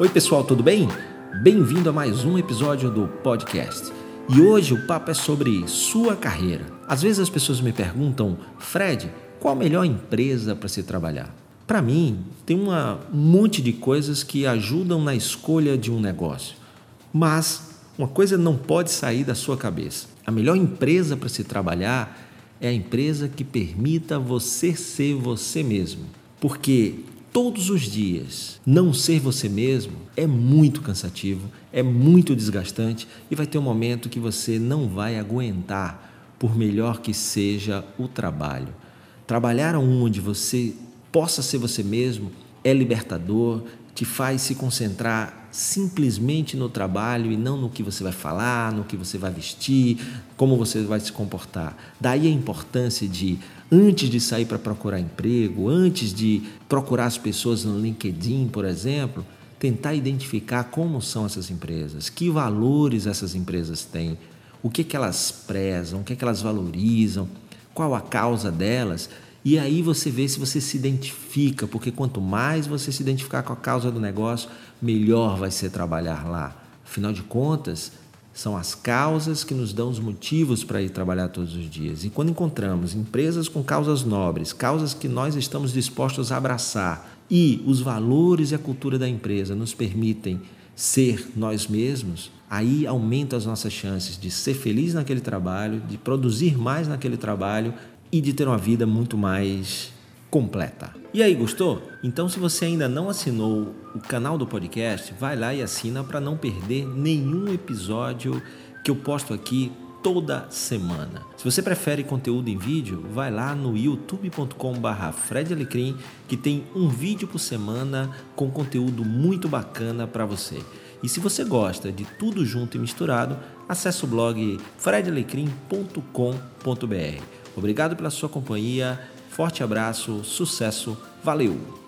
Oi, pessoal, tudo bem? Bem-vindo a mais um episódio do podcast. E hoje o papo é sobre sua carreira. Às vezes as pessoas me perguntam, Fred, qual a melhor empresa para se trabalhar? Para mim, tem uma, um monte de coisas que ajudam na escolha de um negócio. Mas uma coisa não pode sair da sua cabeça. A melhor empresa para se trabalhar é a empresa que permita você ser você mesmo. Porque todos os dias não ser você mesmo é muito cansativo, é muito desgastante e vai ter um momento que você não vai aguentar, por melhor que seja o trabalho. Trabalhar onde você possa ser você mesmo é libertador, te faz se concentrar simplesmente no trabalho e não no que você vai falar, no que você vai vestir, como você vai se comportar. Daí a importância de, antes de sair para procurar emprego, antes de procurar as pessoas no LinkedIn, por exemplo, tentar identificar como são essas empresas, que valores essas empresas têm, o que, que elas prezam, o que, que elas valorizam, qual a causa delas e aí você vê se você se identifica, porque quanto mais você se identificar com a causa do negócio, melhor vai ser trabalhar lá. Afinal de contas, são as causas que nos dão os motivos para ir trabalhar todos os dias. E quando encontramos empresas com causas nobres, causas que nós estamos dispostos a abraçar, e os valores e a cultura da empresa nos permitem ser nós mesmos, aí aumenta as nossas chances de ser feliz naquele trabalho, de produzir mais naquele trabalho e de ter uma vida muito mais completa. E aí, gostou? Então, se você ainda não assinou o canal do podcast, vai lá e assina para não perder nenhum episódio que eu posto aqui toda semana. Se você prefere conteúdo em vídeo, vai lá no youtube.com/barra que tem um vídeo por semana com conteúdo muito bacana para você. E se você gosta de tudo junto e misturado, acesse o blog fredalecrim.com.br. Obrigado pela sua companhia, forte abraço, sucesso, valeu!